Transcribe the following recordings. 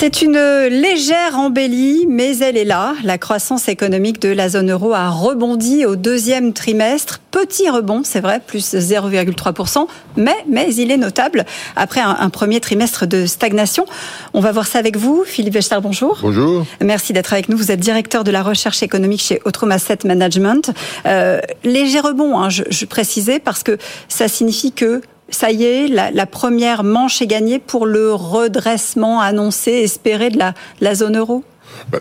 C'est une légère embellie, mais elle est là. La croissance économique de la zone euro a rebondi au deuxième trimestre. Petit rebond, c'est vrai, plus 0,3%, mais, mais il est notable après un, premier trimestre de stagnation. On va voir ça avec vous. Philippe Wechter, bonjour. Bonjour. Merci d'être avec nous. Vous êtes directeur de la recherche économique chez Otrom Asset Management. Euh, léger rebond, hein, je, je précisais, parce que ça signifie que ça y est, la, première manche est gagnée pour le redressement annoncé, espéré de la zone euro?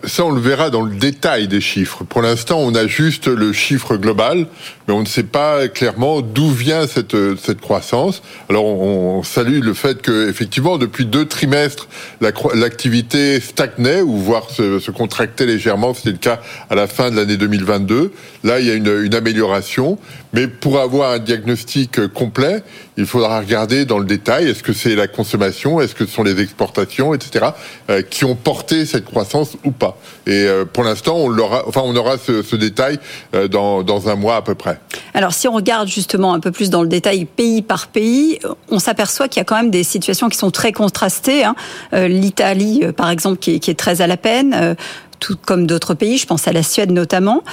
Ça, on le verra dans le détail des chiffres. Pour l'instant, on a juste le chiffre global, mais on ne sait pas clairement d'où vient cette, cette croissance. Alors, on, salue le fait que, effectivement, depuis deux trimestres, l'activité stagnait ou voire se, se contractait légèrement. C'était le cas à la fin de l'année 2022. Là, il y a une, une amélioration. Mais pour avoir un diagnostic complet, il faudra regarder dans le détail. Est-ce que c'est la consommation? Est-ce que ce sont les exportations, etc., euh, qui ont porté cette croissance ou pas. Et euh, pour l'instant, on enfin, on aura ce, détail euh, dans, dans un mois à peu près. Alors, si on regarde justement un peu plus dans le détail pays par pays, on s'aperçoit qu'il y a quand même des situations qui sont très contrastées. Hein. Euh, L'Italie, par exemple, qui est, très à la peine tout comme d'autres pays, je pense à la Suède notamment,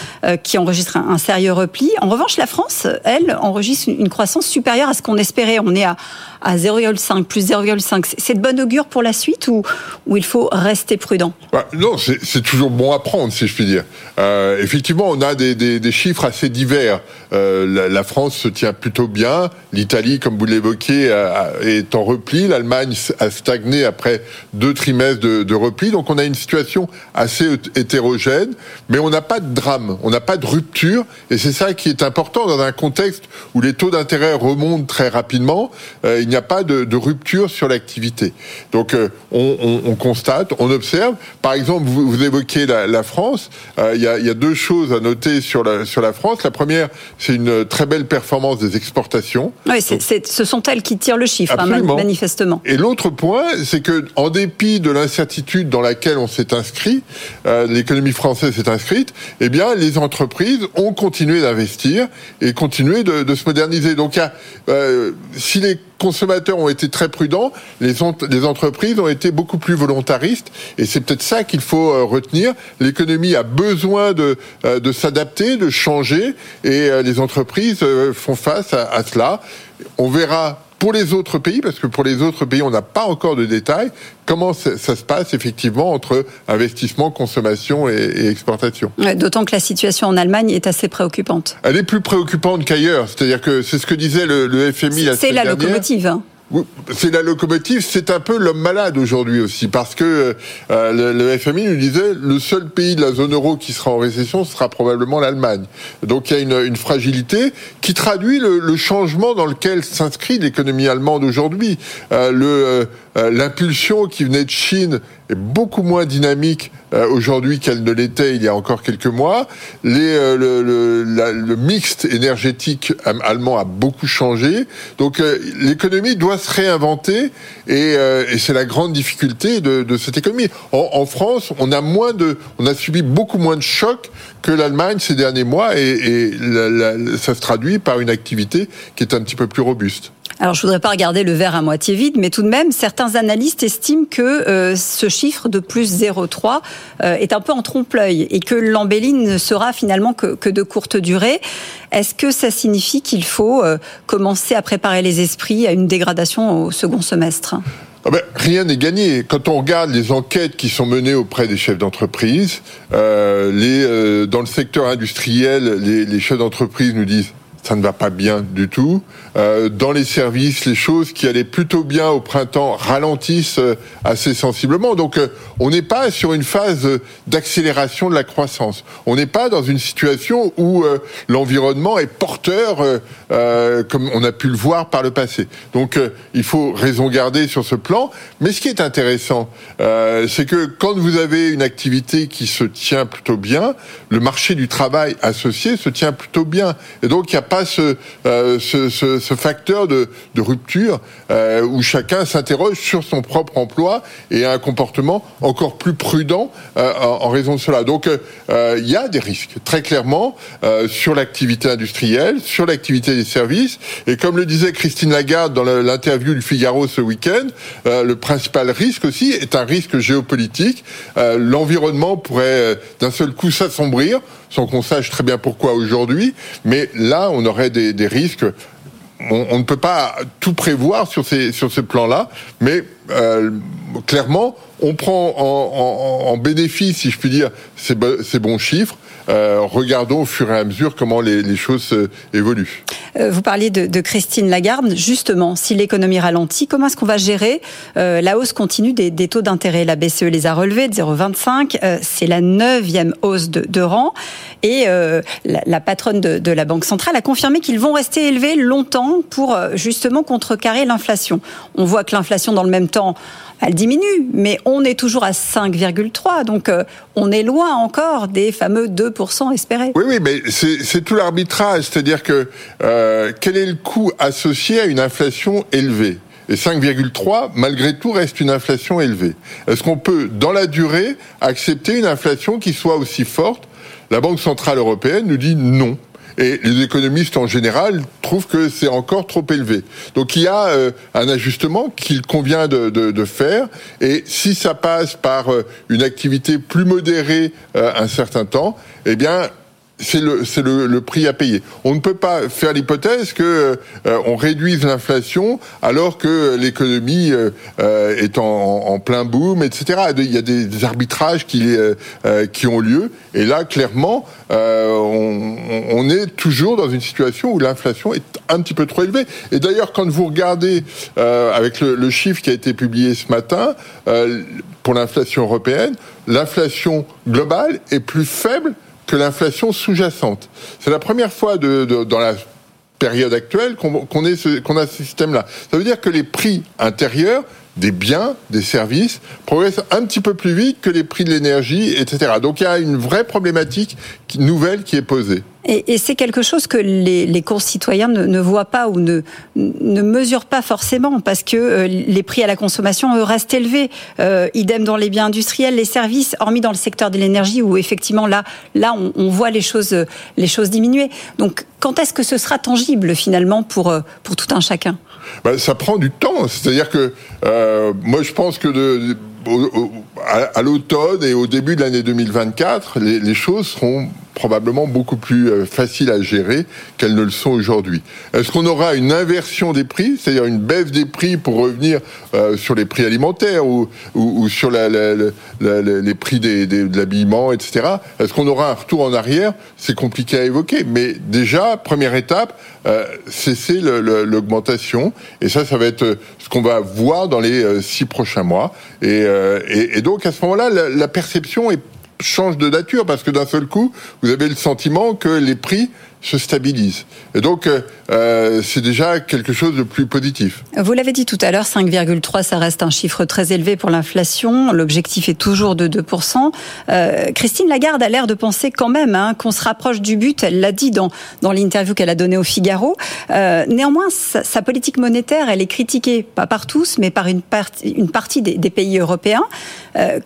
qui enregistre un, sérieux repli. En revanche, la France, elle, enregistre une croissance supérieure à ce qu'on espérait. On est à, à 0,5, plus 0,5. C'est de bonne augure pour la suite ou, ou il faut rester prudent? Bah, Non, c'est toujours bon à prendre, si je puis dire. Euh, effectivement, on a des, chiffres assez divers. Euh, la, France se tient plutôt bien. L'Italie, comme vous l'évoquez, est en repli. L'Allemagne a stagné après deux trimestres de, repli. Donc on a une situation assez hétérogène, mais on n'a pas de drame, on n'a pas de rupture. Et c'est ça qui est important dans un contexte où les taux d'intérêt remontent très rapidement. Euh, il n'y a pas de, de rupture sur l'activité. Donc euh, on, on, on, constate, on observe. Par exemple, vous, vous évoquez la, la France. Euh, il, y a, il y, a, deux choses à noter sur la, sur la France. La première, c'est une très belle performance des exportations. Oui, c'est, c'est, ce sont elles qui tirent le chiffre, hein, manifestement. Et l'autre point, c'est que en dépit de l'incertitude dans laquelle on s'est inscrit, euh, l'économie française s'est inscrite, eh bien, les entreprises ont continué d'investir et continué de, de se moderniser. Donc, euh, si les consommateurs ont été très prudents, les, les entreprises ont été beaucoup plus volontaristes, et c'est peut-être ça qu'il faut euh, retenir. L'économie a besoin de, euh, de s'adapter, de changer, et les entreprises font face à, à cela. On verra pour les autres pays, parce que pour les autres pays, on n'a pas encore de détails, comment ça, se passe effectivement entre investissement, consommation et, et exportation. D'autant que la situation en Allemagne est assez préoccupante. Elle est plus préoccupante qu'ailleurs. C'est-à-dire que c'est ce que disait le, le FMI la C'est la locomotive. Hein c'est la locomotive, c'est un peu l'homme malade aujourd'hui aussi, parce que euh, le, FMI nous disait le seul pays de la zone euro qui sera en récession sera probablement l'Allemagne. Donc il y a une, fragilité qui traduit le, changement dans lequel s'inscrit l'économie allemande aujourd'hui. Euh, euh, l'impulsion qui venait de Chine est beaucoup moins dynamique euh, aujourd'hui qu'elle ne l'était il y a encore quelques mois. Les, euh, le, le, le, mixte énergétique allemand a beaucoup changé. Donc l'économie doit se réinventer et, et c'est la grande difficulté de, de cette économie. En, en, France, on a moins de, on a subi beaucoup moins de chocs que l'Allemagne ces derniers mois et, et la, la, ça se traduit par une activité qui est un petit peu plus robuste. Alors, je voudrais pas regarder le verre à moitié vide, mais tout de même, certains analystes estiment que euh, ce chiffre de plus 0,3 euh, est un peu en trompe-l'œil et que l'embellie ne sera finalement que, de courte durée. Est-ce que ça signifie qu'il faut euh, commencer à préparer les esprits à une dégradation au second semestre? Ah ben, rien n'est gagné. Quand on regarde les enquêtes qui sont menées auprès des chefs d'entreprise, euh, dans le secteur industriel, les chefs d'entreprise nous disent ça ne va pas bien du tout. Euh, dans les services, les choses qui allaient plutôt bien au printemps ralentissent euh, assez sensiblement. Donc, euh, on n'est pas sur une phase d'accélération de la croissance. On n'est pas dans une situation où euh, l'environnement est porteur, euh, comme on a pu le voir par le passé. Donc, il faut raison garder sur ce plan. Mais ce qui est intéressant, c'est que quand vous avez une activité qui se tient plutôt bien, le marché du travail associé se tient plutôt bien. Et donc, il n'y a pas pas ce, ce, facteur de, rupture où chacun s'interroge sur son propre emploi et un comportement encore plus prudent en, raison de cela. Donc il y a des risques très clairement sur l'activité industrielle, sur l'activité des services et comme le disait Christine Lagarde dans l'interview du Figaro ce week-end, le principal risque aussi est un risque géopolitique. L'environnement pourrait d'un seul coup s'assombrir, sans qu'on sache très bien pourquoi aujourd'hui. Mais là, on aurait des, risques. On, ne peut pas tout prévoir sur ces sur ce plan-là, mais euh, clairement, on prend en, bénéfice, si je puis dire, ces, ces bons chiffres. Euh, regardons au fur et à mesure comment les, choses euh, évoluent. vous parliez de, Christine Lagarde. Justement, si l'économie ralentit, comment est-ce qu'on va gérer la hausse continue des, taux d'intérêt? La BCE les a relevés de 0,25. C'est la neuvième hausse de, rang. Et la, patronne de, la Banque centrale a confirmé qu'ils vont rester élevés longtemps pour justement contrecarrer l'inflation. On voit que l'inflation, dans le même temps, elle diminue, mais on est toujours à 5,3. Donc euh, on est loin encore des fameux 2% espérés. Oui, oui, mais c'est tout l'arbitrage. C'est-à-dire que euh, quel est le coût associé à une inflation élevée? Et 5,3, malgré tout, reste une inflation élevée. Est-ce qu'on peut, dans la durée, accepter une inflation qui soit aussi forte La Banque Centrale Européenne nous dit non. Et les économistes en général trouvent que c'est encore trop élevé. Donc il y a euh, un ajustement qu'il convient de, faire. Et si ça passe par euh, une activité plus modérée euh, un certain temps, eh bien c'est le, le, prix à payer. On ne peut pas faire l'hypothèse que euh, on réduise l'inflation alors que l'économie euh, euh, est en, plein boom, etc. Il y a des, arbitrages qui, qui ont lieu, et là, clairement, on, est toujours dans une situation où l'inflation est un petit peu trop élevée. Et d'ailleurs, quand vous regardez avec le, chiffre qui a été publié ce matin pour l'inflation européenne, l'inflation globale est plus faible que l'inflation sous-jacente. C'est la première fois dans la période actuelle qu'on a ce système-là. Ça veut dire que les prix intérieurs des biens, des services, progressent un petit peu plus vite que les prix de l'énergie, etc. Donc il y a une vraie problématique nouvelle qui est posée. Et, c'est quelque chose que les, concitoyens ne, voient pas ou ne, mesurent pas forcément parce que euh, les prix à la consommation restent élevés. Euh, idem dans les biens industriels, les services, hormis dans le secteur de l'énergie où effectivement là, là on, voit les choses, les choses diminuer. Donc quand est-ce que ce sera tangible finalement pour, euh, pour tout un chacun? Ben, Ça prend du temps. C'est-à-dire que moi je pense que à, l'automne et au début de l'année 2024, les, les choses seront probablement beaucoup plus euh, faciles à gérer qu'elles ne le sont aujourd'hui. Est-ce qu'on aura une inversion des prix, c'est-à-dire une baisse des prix pour revenir euh, sur les prix alimentaires ou, sur les prix des, de l'habillement, etc. Est-ce qu'on aura un retour en arrière? C'est compliqué à évoquer, mais déjà, première étape, euh, cesser l'augmentation, et ça, ça va être ce qu'on va voir dans les six prochains mois. Et donc, à ce moment-là, la perception est change de nature parce que d'un seul coup, vous avez le sentiment que les prix se stabilisent. Et donc, euh, euh, c'est déjà quelque chose de plus positif. Vous l'avez dit tout à l'heure, 5,3, ça reste un chiffre très élevé pour l'inflation. L'objectif est toujours de 2%. Euh, Christine Lagarde a l'air de penser quand même hein, qu'on se rapproche du but. Elle l'a dit dans, dans l'interview qu'elle a donnée au Figaro. Euh, néanmoins, sa, politique monétaire, elle est critiquée, pas par tous, mais par une, partie, des, pays européens.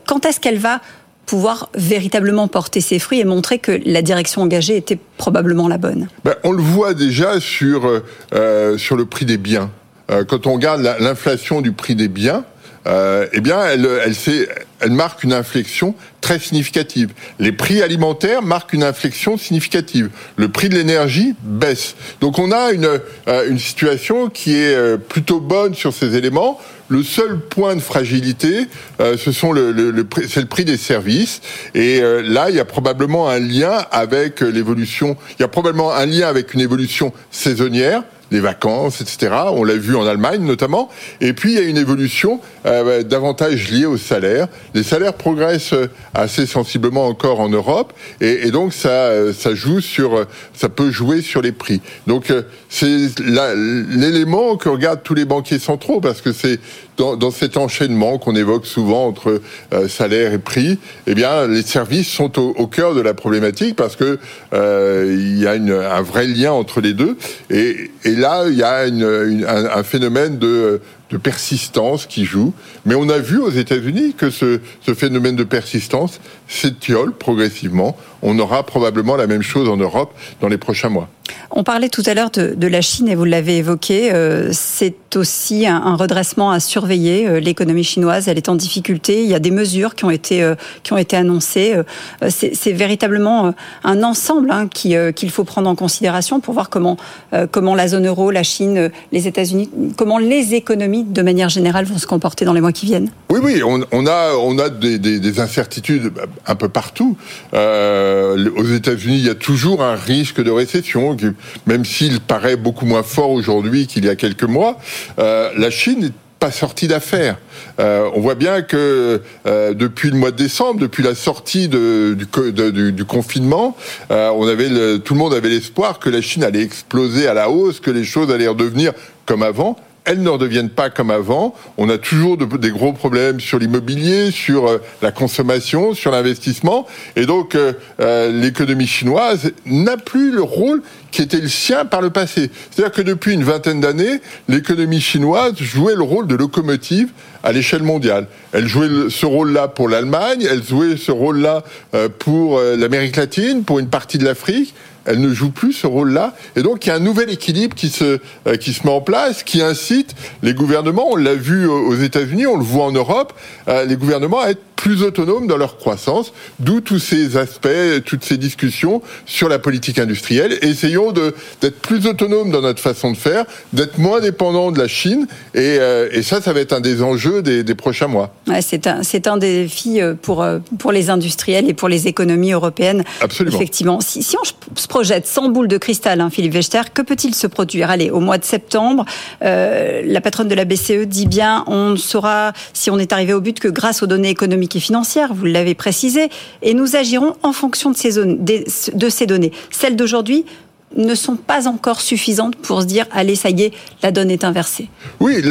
Quand est-ce qu'elle va pouvoir véritablement porter ses fruits et montrer que la direction engagée était probablement la bonne ben, On le voit déjà sur, euh, euh, sur le prix des biens. Euh, quand on regarde l'inflation du prix des biens, eh bien, elle, elle, elle marque une inflexion très significative. Les prix alimentaires marquent une inflexion significative. Le prix de l'énergie baisse. Donc on a une, une situation qui est plutôt bonne sur ces éléments. Le seul point de fragilité, euh, ce sont le, le, c'est le prix des services. Et euh, là, il y a probablement un lien avec l'évolution. Il y a probablement un lien avec une évolution saisonnière les vacances, etc. On l'a vu en Allemagne notamment. Et puis il y a une évolution euh, davantage liée au salaire. Les salaires progressent assez sensiblement encore en Europe, et, donc ça, ça peut jouer sur les prix. Donc c'est l'élément que regardent tous les banquiers centraux parce que c'est dans, cet enchaînement qu'on évoque souvent entre salaire et prix, eh bien les services sont au, cœur de la problématique parce que euh, il y a un vrai lien entre les deux. Là, il y a un, phénomène de, persistance qui joue. Mais on a vu aux États-Unis que ce, phénomène de persistance s'étiole progressivement. On aura probablement la même chose en Europe dans les prochains mois. On parlait tout à l'heure de, de, la Chine et vous l'avez évoqué. Euh, c'est aussi un, un, redressement à surveiller. Euh, l'économie chinoise, elle est en difficulté. Il y a des mesures qui ont été euh, qui ont été annoncées. C'est véritablement un ensemble hein, qu'il faut prendre en considération pour voir comment comment la zone euro, la Chine, les États-Unis, comment les économies de manière générale vont se comporter dans les mois qui viennent. Oui, oui, on, on a on a des, des, des, incertitudes un peu partout. Aux États-Unis, il y a toujours un risque de récession même s'il paraît beaucoup moins fort aujourd'hui qu'il y a quelques mois, euh, la Chine n'est pas sortie d'affaires. Euh, on voit bien que euh, depuis le mois de décembre, depuis la sortie du, confinement, euh, tout le monde avait l'espoir que la Chine allait exploser à la hausse, que les choses allaient redevenir comme avant elles ne redeviennent pas comme avant. On a toujours de, des gros problèmes sur l'immobilier, sur euh, la consommation, sur l'investissement. Et donc, euh, euh, l'économie chinoise n'a plus le rôle qui était le sien par le passé. C'est-à-dire que depuis une vingtaine d'années, l'économie chinoise jouait le rôle de locomotive à l'échelle mondiale. Elle jouait ce rôle-là pour l'Allemagne, elle jouait ce rôle-là euh, pour euh, l'Amérique latine, pour une partie de l'Afrique elle ne joue plus ce rôle-là. Et donc, il y a un nouvel équilibre qui se, euh, met en place, qui incite les gouvernements, on l'a vu aux États-Unis, on le voit en Europe, les gouvernements à être plus autonomes dans leur croissance, d'où tous ces aspects, toutes ces discussions sur la politique industrielle. essayons d'être plus autonomes dans notre façon de faire, d'être moins dépendants de la Chine, et, euh, et, ça, ça va être un des enjeux des, des prochains mois. Ouais, c'est un, un des défis euh, pour, euh, pour les industriels et pour les économies européennes. Absolument. Effectivement. Si, si on se projette sans boule de cristal, hein, Philippe Wechter, que peut-il se produire? Allez, au mois de septembre, euh, la patronne de la BCE dit bien, on ne saura si on est arrivé au but que grâce aux données économiques économique financière, vous l'avez précisé, et nous agirons en fonction de ces, données. Celles d'aujourd'hui ne sont pas encore suffisantes pour se dire allez ça y est la donne est inversée. Oui,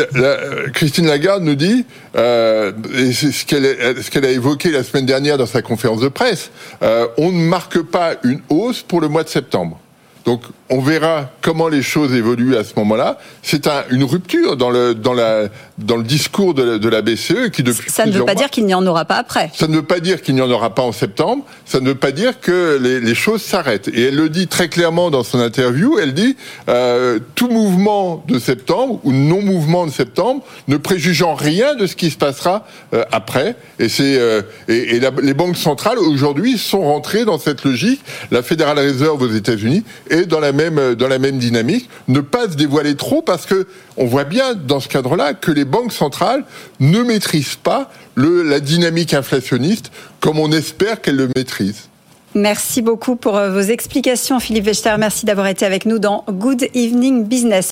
Christine Lagarde nous dit euh, et c'est ce qu'elle ce qu'elle a évoqué la semaine dernière dans sa conférence de presse. Euh, on ne marque pas une hausse pour le mois de septembre. Donc on verra comment les choses évoluent à ce moment-là. C'est un, une rupture dans le, dans, la, dans le discours de, de la BCE qui depuis Ça ne veut pas mois, dire qu'il n'y en aura pas après. Ça ne veut pas dire qu'il n'y en aura pas en septembre. Ça ne veut pas dire que les, les choses s'arrêtent. Et elle le dit très clairement dans son interview. Elle dit euh, tout mouvement de septembre ou non mouvement de septembre ne préjugeant rien de ce qui se passera euh, après. Et c'est euh, et, et la, les banques centrales aujourd'hui sont rentrées dans cette logique. La Federal Reserve aux États-Unis est dans la même, dans la même dynamique, ne pas se dévoiler trop parce que on voit bien dans ce cadre-là que les banques centrales ne maîtrisent pas le, la dynamique inflationniste comme on espère qu'elles le maîtrisent. Merci beaucoup pour euh, vos explications, Philippe Wechter. Merci d'avoir été avec nous dans Good Evening Business.